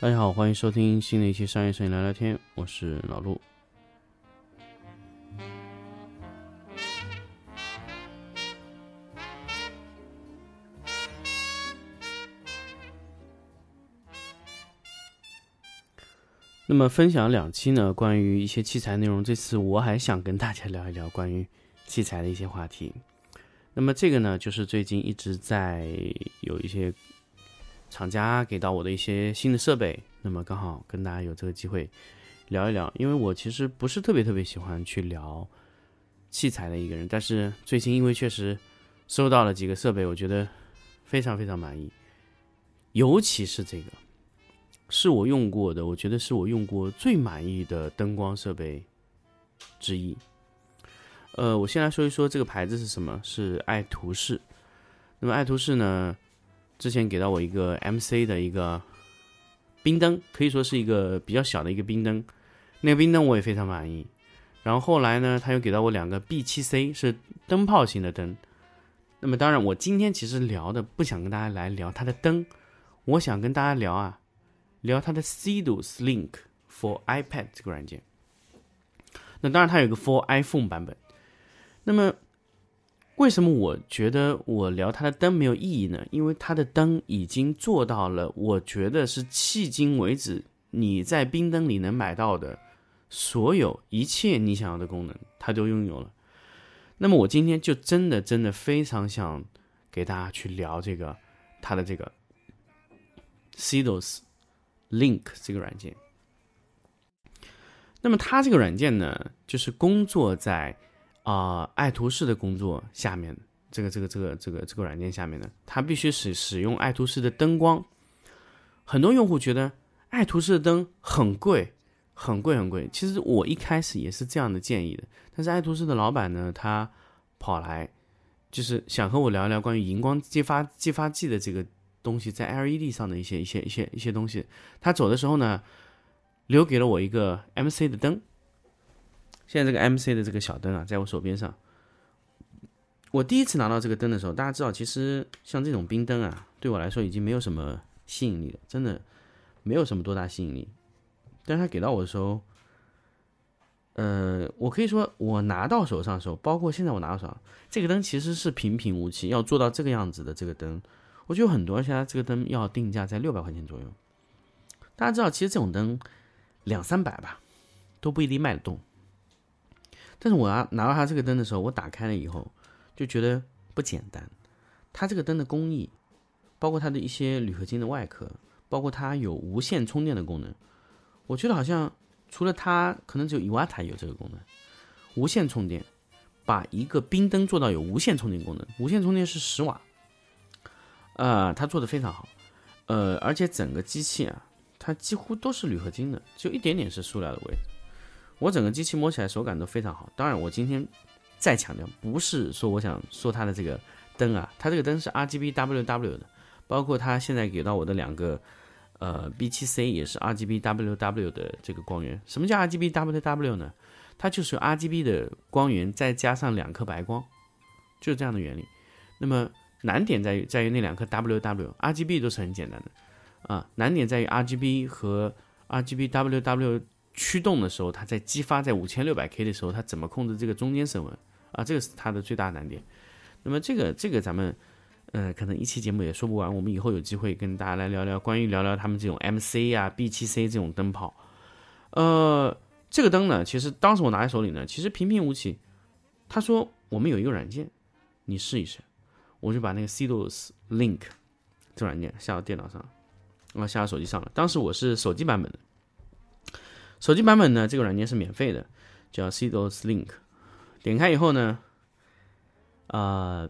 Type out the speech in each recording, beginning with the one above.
大家好，欢迎收听新的一期商业摄影聊聊天，我是老陆。那么分享两期呢，关于一些器材内容。这次我还想跟大家聊一聊关于器材的一些话题。那么这个呢，就是最近一直在有一些厂家给到我的一些新的设备，那么刚好跟大家有这个机会聊一聊。因为我其实不是特别特别喜欢去聊器材的一个人，但是最近因为确实收到了几个设备，我觉得非常非常满意，尤其是这个。是我用过的，我觉得是我用过最满意的灯光设备之一。呃，我先来说一说这个牌子是什么，是爱图仕。那么爱图仕呢，之前给到我一个 MC 的一个冰灯，可以说是一个比较小的一个冰灯，那个冰灯我也非常满意。然后后来呢，他又给到我两个 B7C，是灯泡型的灯。那么当然，我今天其实聊的不想跟大家来聊它的灯，我想跟大家聊啊。聊它的 c d o s Link for iPad 这个软件，那当然它有个 for iPhone 版本。那么为什么我觉得我聊它的灯没有意义呢？因为它的灯已经做到了，我觉得是迄今为止你在冰灯里能买到的所有一切你想要的功能，它都拥有了。那么我今天就真的真的非常想给大家去聊这个它的这个 Cedos。Link 这个软件，那么它这个软件呢，就是工作在啊爱图仕的工作下面，这个这个这个这个这个软件下面呢，它必须使使用爱图仕的灯光。很多用户觉得爱图仕的灯很贵，很贵很贵。其实我一开始也是这样的建议的，但是爱图仕的老板呢，他跑来就是想和我聊一聊关于荧光激发激发剂的这个。东西在 LED 上的一些一些一些一些东西，他走的时候呢，留给了我一个 MC 的灯。现在这个 MC 的这个小灯啊，在我手边上。我第一次拿到这个灯的时候，大家知道，其实像这种冰灯啊，对我来说已经没有什么吸引力了，真的没有什么多大吸引力。但是他给到我的时候，呃，我可以说我拿到手上的时候，包括现在我拿到手上，这个灯其实是平平无奇，要做到这个样子的这个灯。我觉得很多，现在这个灯要定价在六百块钱左右。大家知道，其实这种灯两三百吧，都不一定卖得动。但是我拿拿到它这个灯的时候，我打开了以后就觉得不简单。它这个灯的工艺，包括它的一些铝合金的外壳，包括它有无线充电的功能，我觉得好像除了它，可能只有伊瓦塔有这个功能。无线充电，把一个冰灯做到有无线充电功能，无线充电是十瓦。呃，它做的非常好，呃，而且整个机器啊，它几乎都是铝合金的，就一点点是塑料的位置。我整个机器摸起来手感都非常好。当然，我今天再强调，不是说我想说它的这个灯啊，它这个灯是 RGB WW 的，包括它现在给到我的两个呃 B7C 也是 RGB WW 的这个光源。什么叫 RGB WW 呢？它就是 RGB 的光源再加上两颗白光，就是这样的原理。那么难点在于在于那两颗 W W R G B 都是很简单的，啊，难点在于 R G B 和 R G B W W 驱动的时候，它在激发在五千六百 K 的时候，它怎么控制这个中间升温啊？这个是它的最大难点。那么这个这个咱们呃可能一期节目也说不完，我们以后有机会跟大家来聊聊关于聊聊他们这种 M C 呀 B 七 C 这种灯泡。呃，这个灯呢，其实当时我拿在手里呢，其实平平无奇。他说我们有一个软件，你试一试。我就把那个 Cdos Link 这软件下到电脑上，然后下到手机上了。当时我是手机版本的，手机版本呢，这个软件是免费的，叫 Cedos Link。点开以后呢，呃，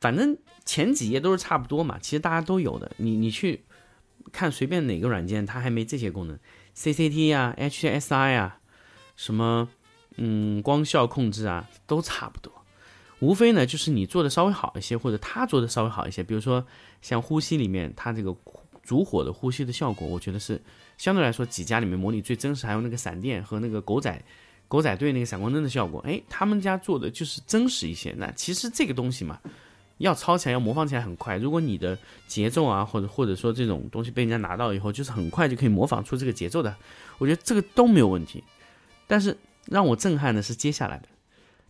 反正前几页都是差不多嘛，其实大家都有的。你你去看随便哪个软件，它还没这些功能，CCT 啊、HSI 啊，什么嗯光效控制啊，都差不多。无非呢，就是你做的稍微好一些，或者他做的稍微好一些。比如说，像呼吸里面，它这个烛火的呼吸的效果，我觉得是相对来说几家里面模拟最真实。还有那个闪电和那个狗仔狗仔队那个闪光灯的效果，哎，他们家做的就是真实一些。那其实这个东西嘛，要抄起来，要模仿起来很快。如果你的节奏啊，或者或者说这种东西被人家拿到以后，就是很快就可以模仿出这个节奏的，我觉得这个都没有问题。但是让我震撼的是接下来的，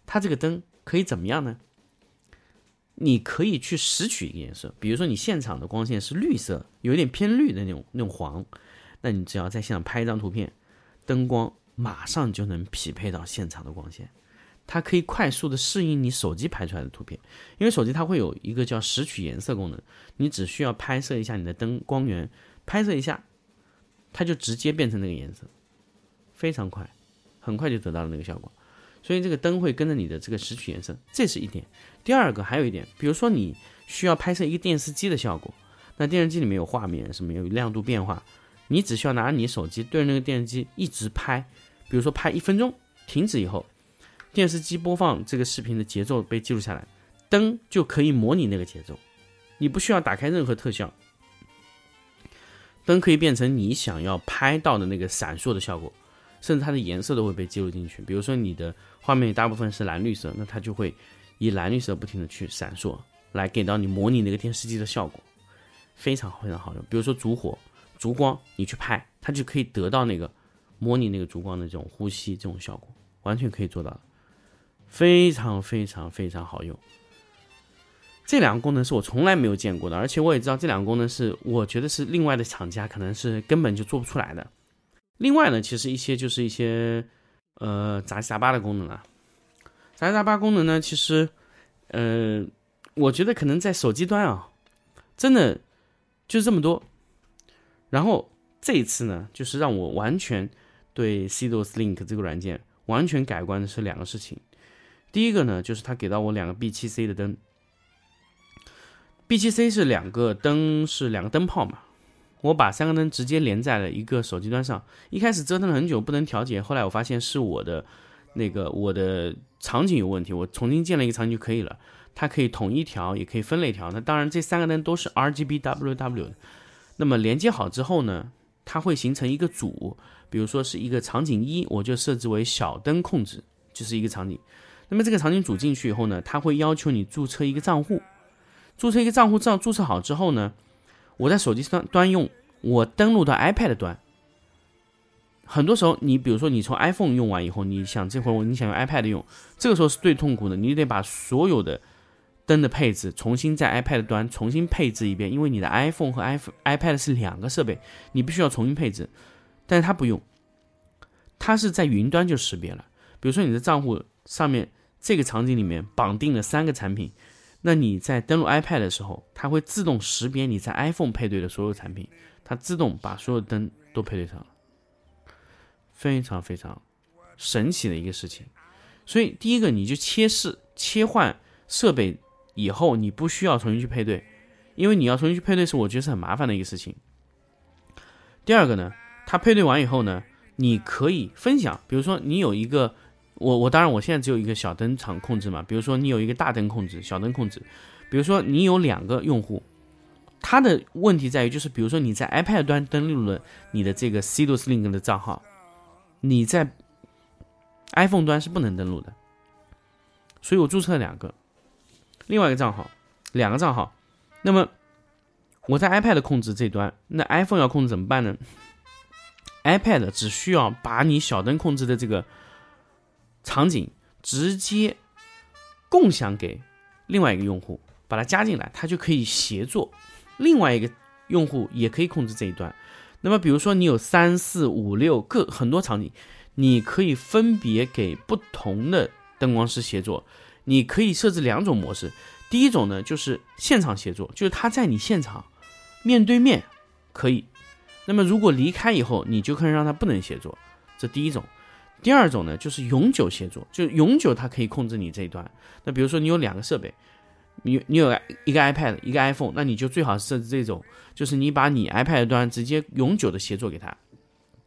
它这个灯可以怎么样呢？你可以去拾取一个颜色，比如说你现场的光线是绿色，有点偏绿的那种那种黄，那你只要在现场拍一张图片，灯光马上就能匹配到现场的光线。它可以快速的适应你手机拍出来的图片，因为手机它会有一个叫拾取颜色功能，你只需要拍摄一下你的灯光源，拍摄一下，它就直接变成那个颜色，非常快，很快就得到了那个效果。所以这个灯会跟着你的这个拾取颜色，这是一点。第二个还有一点，比如说你需要拍摄一个电视机的效果，那电视机里面有画面，什么有亮度变化，你只需要拿你手机对着那个电视机一直拍，比如说拍一分钟，停止以后。电视机播放这个视频的节奏被记录下来，灯就可以模拟那个节奏，你不需要打开任何特效，灯可以变成你想要拍到的那个闪烁的效果，甚至它的颜色都会被记录进去。比如说你的画面大部分是蓝绿色，那它就会以蓝绿色不停的去闪烁，来给到你模拟那个电视机的效果，非常非常好用。比如说烛火、烛光，你去拍，它就可以得到那个模拟那个烛光的这种呼吸这种效果，完全可以做到。非常非常非常好用，这两个功能是我从来没有见过的，而且我也知道这两个功能是我觉得是另外的厂家可能是根本就做不出来的。另外呢，其实一些就是一些呃杂七杂八的功能啊，杂七杂八功能呢，其实呃，我觉得可能在手机端啊，真的就这么多。然后这一次呢，就是让我完全对 CDOS Link 这个软件完全改观的是两个事情。第一个呢，就是他给到我两个 B7C 的灯，B7C 是两个灯，是两个灯泡嘛。我把三个灯直接连在了一个手机端上，一开始折腾了很久不能调节，后来我发现是我的那个我的场景有问题，我重新建了一个场景就可以了。它可以统一调，也可以分类调。那当然这三个灯都是 RGBWW 的。那么连接好之后呢，它会形成一个组，比如说是一个场景一，我就设置为小灯控制，就是一个场景。那么这个场景组进去以后呢，它会要求你注册一个账户，注册一个账户，这样注册好之后呢，我在手机端端用，我登录到 iPad 端。很多时候，你比如说你从 iPhone 用完以后，你想这会儿你想用 iPad 用，这个时候是最痛苦的，你得把所有的灯的配置重新在 iPad 端重新配置一遍，因为你的 iPhone 和 iPhone iPad 是两个设备，你必须要重新配置。但是它不用，它是在云端就识别了，比如说你的账户上面。这个场景里面绑定了三个产品，那你在登录 iPad 的时候，它会自动识别你在 iPhone 配对的所有产品，它自动把所有灯都配对上了，非常非常神奇的一个事情。所以第一个，你就切试切换设备以后，你不需要重新去配对，因为你要重新去配对是我觉得是很麻烦的一个事情。第二个呢，它配对完以后呢，你可以分享，比如说你有一个。我我当然我现在只有一个小灯场控制嘛，比如说你有一个大灯控制、小灯控制，比如说你有两个用户，他的问题在于就是比如说你在 iPad 端登录了你的这个 CDOS Link 的账号，你在 iPhone 端是不能登录的，所以我注册了两个，另外一个账号，两个账号，那么我在 iPad 控制这端，那 iPhone 要控制怎么办呢？iPad 只需要把你小灯控制的这个。场景直接共享给另外一个用户，把它加进来，它就可以协作。另外一个用户也可以控制这一端。那么，比如说你有三四五六个很多场景，你可以分别给不同的灯光师协作。你可以设置两种模式。第一种呢，就是现场协作，就是他在你现场面对面可以。那么如果离开以后，你就可以让他不能协作。这第一种。第二种呢，就是永久协作，就永久它可以控制你这一端。那比如说你有两个设备，你你有一个 iPad，一个 iPhone，那你就最好设置这种，就是你把你 iPad 端直接永久的协作给他，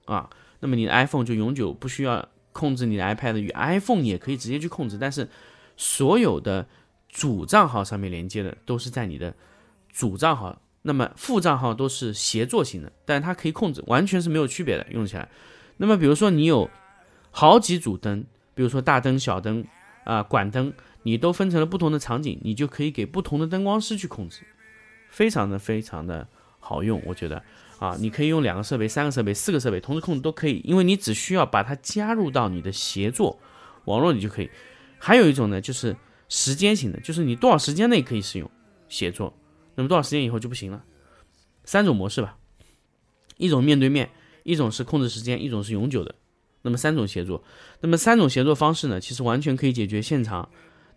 啊，那么你的 iPhone 就永久不需要控制你的 iPad 与 iPhone 也可以直接去控制，但是所有的主账号上面连接的都是在你的主账号，那么副账号都是协作型的，但是它可以控制，完全是没有区别的，用起来。那么比如说你有好几组灯，比如说大灯、小灯，啊管灯，你都分成了不同的场景，你就可以给不同的灯光师去控制，非常的非常的好用，我觉得啊，你可以用两个设备、三个设备、四个设备同时控制都可以，因为你只需要把它加入到你的协作网络里就可以。还有一种呢，就是时间型的，就是你多少时间内可以使用协作，那么多少时间以后就不行了。三种模式吧，一种面对面，一种是控制时间，一种是永久的。那么三种协作，那么三种协作方式呢，其实完全可以解决现场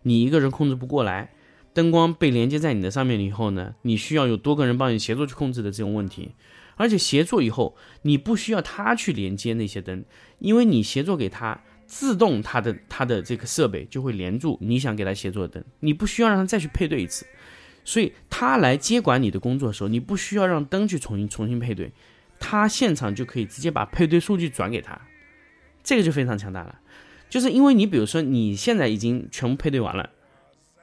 你一个人控制不过来，灯光被连接在你的上面了以后呢，你需要有多个人帮你协作去控制的这种问题。而且协作以后，你不需要他去连接那些灯，因为你协作给他。自动，它的它的这个设备就会连住你想给它协作的灯，你不需要让它再去配对一次，所以它来接管你的工作的时候，你不需要让灯去重新重新配对，它现场就可以直接把配对数据转给他，这个就非常强大了。就是因为你比如说你现在已经全部配对完了，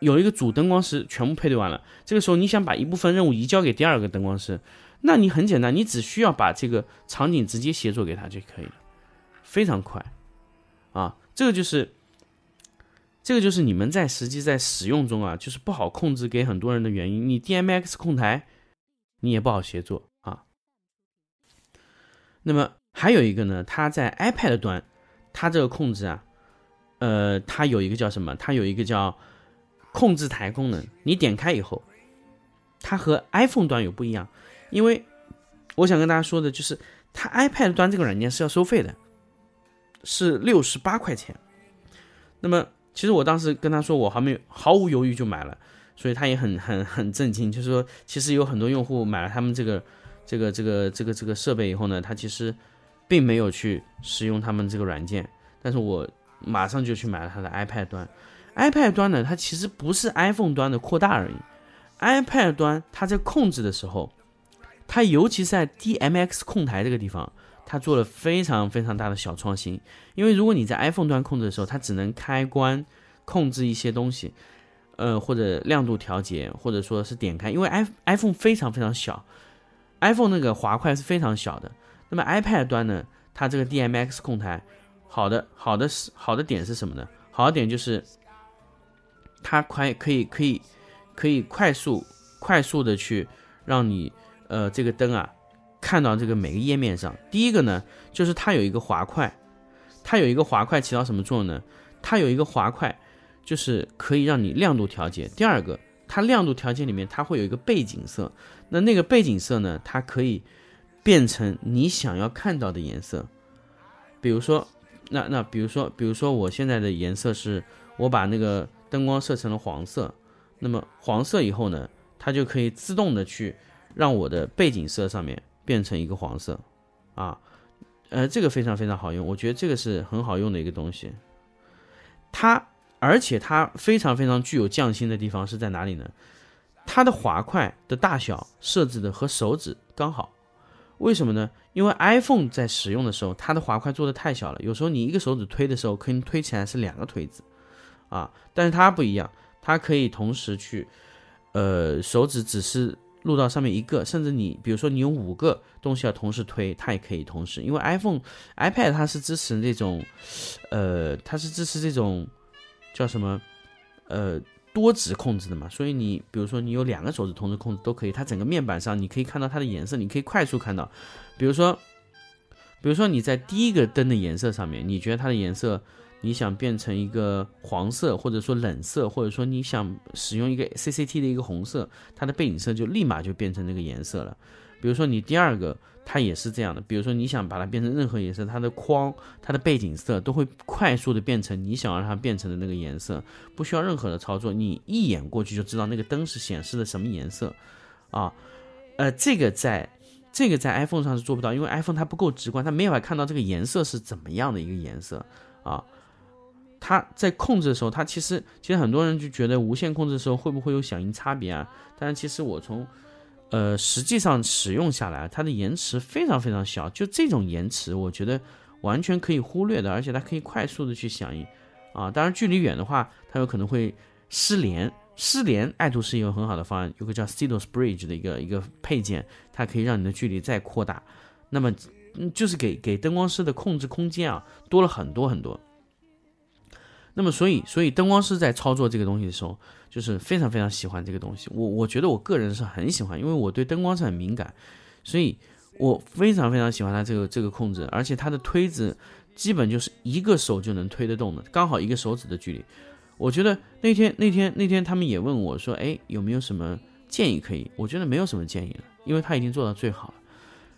有一个主灯光师全部配对完了，这个时候你想把一部分任务移交给第二个灯光师，那你很简单，你只需要把这个场景直接协作给他就可以了，非常快。啊，这个就是，这个就是你们在实际在使用中啊，就是不好控制给很多人的原因。你 DMX 控台，你也不好协作啊。那么还有一个呢，它在 iPad 端，它这个控制啊，呃，它有一个叫什么？它有一个叫控制台功能。你点开以后，它和 iPhone 端有不一样，因为我想跟大家说的就是，它 iPad 端这个软件是要收费的。是六十八块钱，那么其实我当时跟他说，我还没毫无犹豫就买了，所以他也很很很震惊，就是说其实有很多用户买了他们这个这个这个这个这个设备以后呢，他其实并没有去使用他们这个软件，但是我马上就去买了他的 iPad 端，iPad 端呢，它其实不是 iPhone 端的扩大而已，iPad 端它在控制的时候，它尤其在 DMX 控台这个地方。它做了非常非常大的小创新，因为如果你在 iPhone 端控制的时候，它只能开关控制一些东西，呃，或者亮度调节，或者说是点开，因为 i iPhone 非常非常小，iPhone 那个滑块是非常小的。那么 iPad 端呢，它这个 DMX 控台，好的好的是好的点是什么呢？好的点就是它快可以可以可以快速快速的去让你呃这个灯啊。看到这个每个页面上，第一个呢，就是它有一个滑块，它有一个滑块起到什么作用呢？它有一个滑块，就是可以让你亮度调节。第二个，它亮度调节里面它会有一个背景色，那那个背景色呢，它可以变成你想要看到的颜色。比如说，那那比如说，比如说我现在的颜色是，我把那个灯光设成了黄色，那么黄色以后呢，它就可以自动的去让我的背景色上面。变成一个黄色，啊，呃，这个非常非常好用，我觉得这个是很好用的一个东西。它，而且它非常非常具有匠心的地方是在哪里呢？它的滑块的大小设置的和手指刚好。为什么呢？因为 iPhone 在使用的时候，它的滑块做的太小了，有时候你一个手指推的时候，可以推起来是两个推子，啊，但是它不一样，它可以同时去，呃，手指只是。录到上面一个，甚至你比如说你有五个东西要同时推，它也可以同时，因为 iPhone、iPad 它是支持这种，呃，它是支持这种叫什么，呃，多指控制的嘛，所以你比如说你有两个手指同时控制都可以，它整个面板上你可以看到它的颜色，你可以快速看到，比如说，比如说你在第一个灯的颜色上面，你觉得它的颜色。你想变成一个黄色，或者说冷色，或者说你想使用一个 CCT 的一个红色，它的背景色就立马就变成那个颜色了。比如说你第二个，它也是这样的。比如说你想把它变成任何颜色，它的框、它的背景色都会快速的变成你想让它变成的那个颜色，不需要任何的操作，你一眼过去就知道那个灯是显示的什么颜色啊。呃，这个在这个在 iPhone 上是做不到，因为 iPhone 它不够直观，它没法看到这个颜色是怎么样的一个颜色啊。它在控制的时候，它其实其实很多人就觉得无线控制的时候会不会有响应差别啊？但是其实我从，呃，实际上使用下来，它的延迟非常非常小，就这种延迟，我觉得完全可以忽略的，而且它可以快速的去响应，啊，当然距离远的话，它有可能会失联，失联，爱图仕有很好的方案，有个叫 Stilos Bridge 的一个一个配件，它可以让你的距离再扩大，那么就是给给灯光师的控制空间啊多了很多很多。那么所以所以灯光师在操作这个东西的时候，就是非常非常喜欢这个东西。我我觉得我个人是很喜欢，因为我对灯光是很敏感，所以我非常非常喜欢它这个这个控制，而且它的推子基本就是一个手就能推得动的，刚好一个手指的距离。我觉得那天那天那天他们也问我说，哎，有没有什么建议可以？我觉得没有什么建议了，因为他已经做到最好了。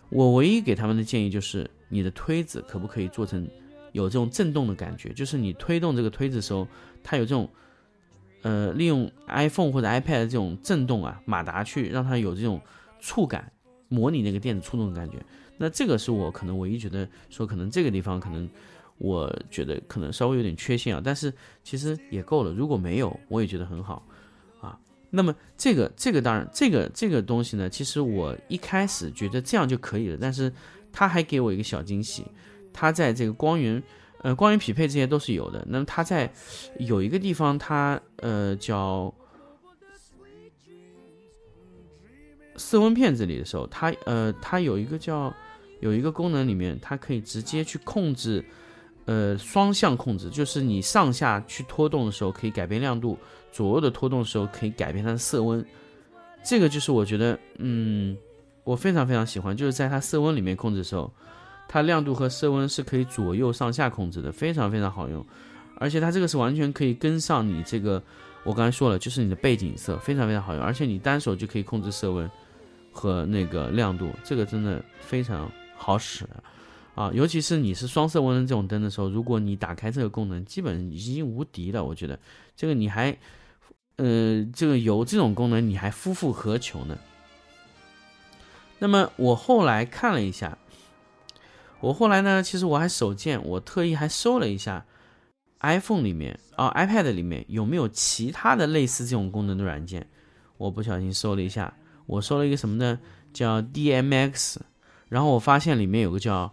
我唯一给他们的建议就是，你的推子可不可以做成？有这种震动的感觉，就是你推动这个推子的时候，它有这种，呃，利用 iPhone 或者 iPad 这种震动啊，马达去让它有这种触感，模拟那个电子触动的感觉。那这个是我可能唯一觉得说，可能这个地方可能我觉得可能稍微有点缺陷啊，但是其实也够了。如果没有，我也觉得很好啊。那么这个这个当然这个这个东西呢，其实我一开始觉得这样就可以了，但是他还给我一个小惊喜。它在这个光源，呃，光源匹配这些都是有的。那么它在有一个地方，它呃叫色温片这里的时候，它呃它有一个叫有一个功能里面，它可以直接去控制，呃双向控制，就是你上下去拖动的时候可以改变亮度，左右的拖动的时候可以改变它的色温。这个就是我觉得，嗯，我非常非常喜欢，就是在它色温里面控制的时候。它亮度和色温是可以左右上下控制的，非常非常好用，而且它这个是完全可以跟上你这个，我刚才说了，就是你的背景色，非常非常好用，而且你单手就可以控制色温和那个亮度，这个真的非常好使啊！尤其是你是双色温的这种灯的时候，如果你打开这个功能，基本已经无敌了。我觉得这个你还，呃，这个有这种功能你还夫复何求呢？那么我后来看了一下。我后来呢，其实我还手贱，我特意还搜了一下，iPhone 里面啊，iPad 里面有没有其他的类似这种功能的软件。我不小心搜了一下，我搜了一个什么呢？叫 DMX，然后我发现里面有个叫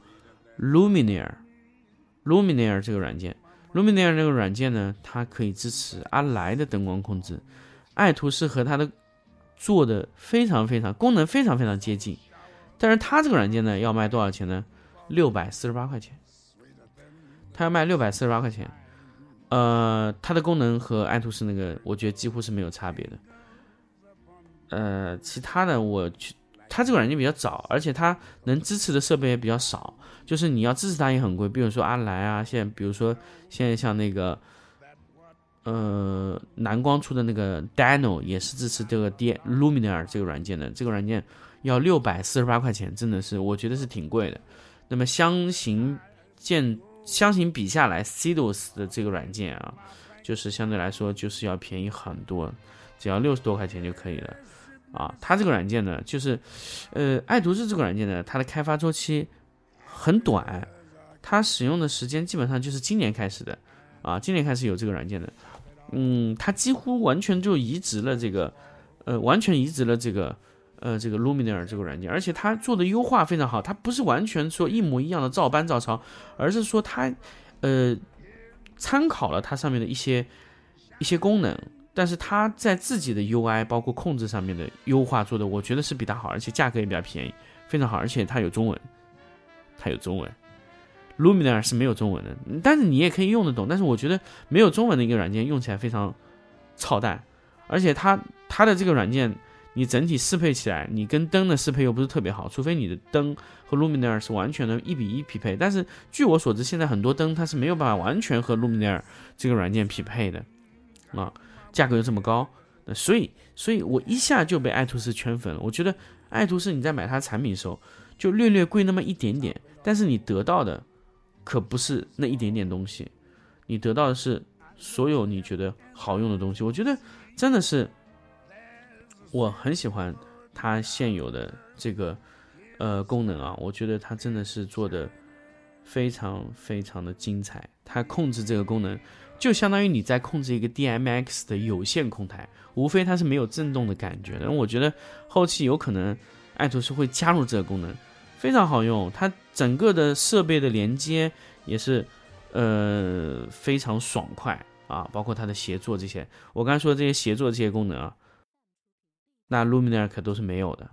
Luminaire，Luminaire 这个软件，Luminaire 这个软件呢，它可以支持阿莱的灯光控制，爱图仕和它的做的非常非常功能非常非常接近，但是它这个软件呢，要卖多少钱呢？六百四十八块钱，它要卖六百四十八块钱，呃，它的功能和爱图仕那个，我觉得几乎是没有差别的。呃，其他的我去，它这个软件比较早，而且它能支持的设备也比较少，就是你要支持它也很贵。比如说阿莱啊，现在比如说现在像那个，呃，蓝光出的那个 Dino 也是支持这个 D Luminar 这个软件的，这个软件要六百四十八块钱，真的是我觉得是挺贵的。那么相形见相形比下来，Cedos 的这个软件啊，就是相对来说就是要便宜很多，只要六十多块钱就可以了啊。它这个软件呢，就是呃，爱图仕这个软件呢，它的开发周期很短，它使用的时间基本上就是今年开始的啊，今年开始有这个软件的，嗯，它几乎完全就移植了这个，呃，完全移植了这个。呃，这个 Luminar 这个软件，而且它做的优化非常好，它不是完全说一模一样的照搬照抄，而是说它，呃，参考了它上面的一些一些功能，但是它在自己的 UI 包括控制上面的优化做的，我觉得是比它好，而且价格也比较便宜，非常好，而且它有中文，它有中文，Luminar 是没有中文的，但是你也可以用得懂，但是我觉得没有中文的一个软件用起来非常操蛋，而且它它的这个软件。你整体适配起来，你跟灯的适配又不是特别好，除非你的灯和 Luminaire 是完全的一比一匹配。但是据我所知，现在很多灯它是没有办法完全和 Luminaire 这个软件匹配的，啊，价格又这么高，那所以，所以我一下就被爱图仕圈粉了。我觉得爱图仕你在买它产品的时候就略略贵那么一点点，但是你得到的可不是那一点点东西，你得到的是所有你觉得好用的东西。我觉得真的是。我很喜欢它现有的这个呃功能啊，我觉得它真的是做的非常非常的精彩。它控制这个功能，就相当于你在控制一个 DMX 的有线控台，无非它是没有震动的感觉。然后我觉得后期有可能爱图仕会加入这个功能，非常好用。它整个的设备的连接也是呃非常爽快啊，包括它的协作这些，我刚才说的这些协作这些功能啊。那 Luminaire 可都是没有的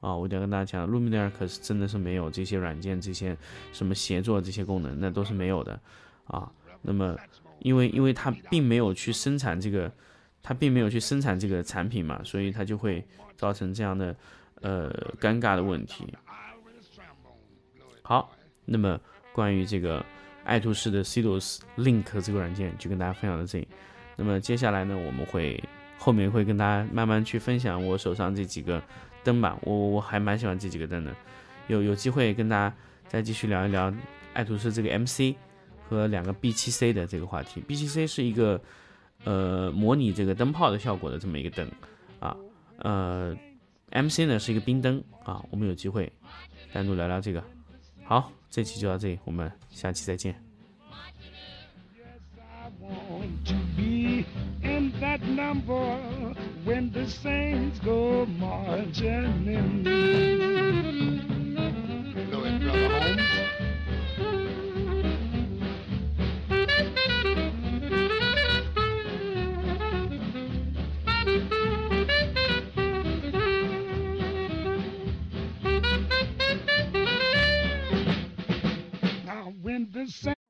啊！我要跟大家讲，Luminaire 可是真的是没有这些软件、这些什么协作这些功能，那都是没有的啊！那么因为因为它并没有去生产这个，它并没有去生产这个产品嘛，所以它就会造成这样的呃尴尬的问题。好，那么关于这个爱图仕的 Cedos Link 这个软件就跟大家分享到这里。那么接下来呢，我们会后面会跟大家慢慢去分享我手上这几个灯吧。我我还蛮喜欢这几个灯的，有有机会跟大家再继续聊一聊爱图仕这个 MC 和两个 B7C 的这个话题。B7C 是一个呃模拟这个灯泡的效果的这么一个灯啊，呃 MC 呢是一个冰灯啊。我们有机会单独聊聊这个。好，这期就到这里，我们下期再见。number when the saints go marching in. Go ahead, the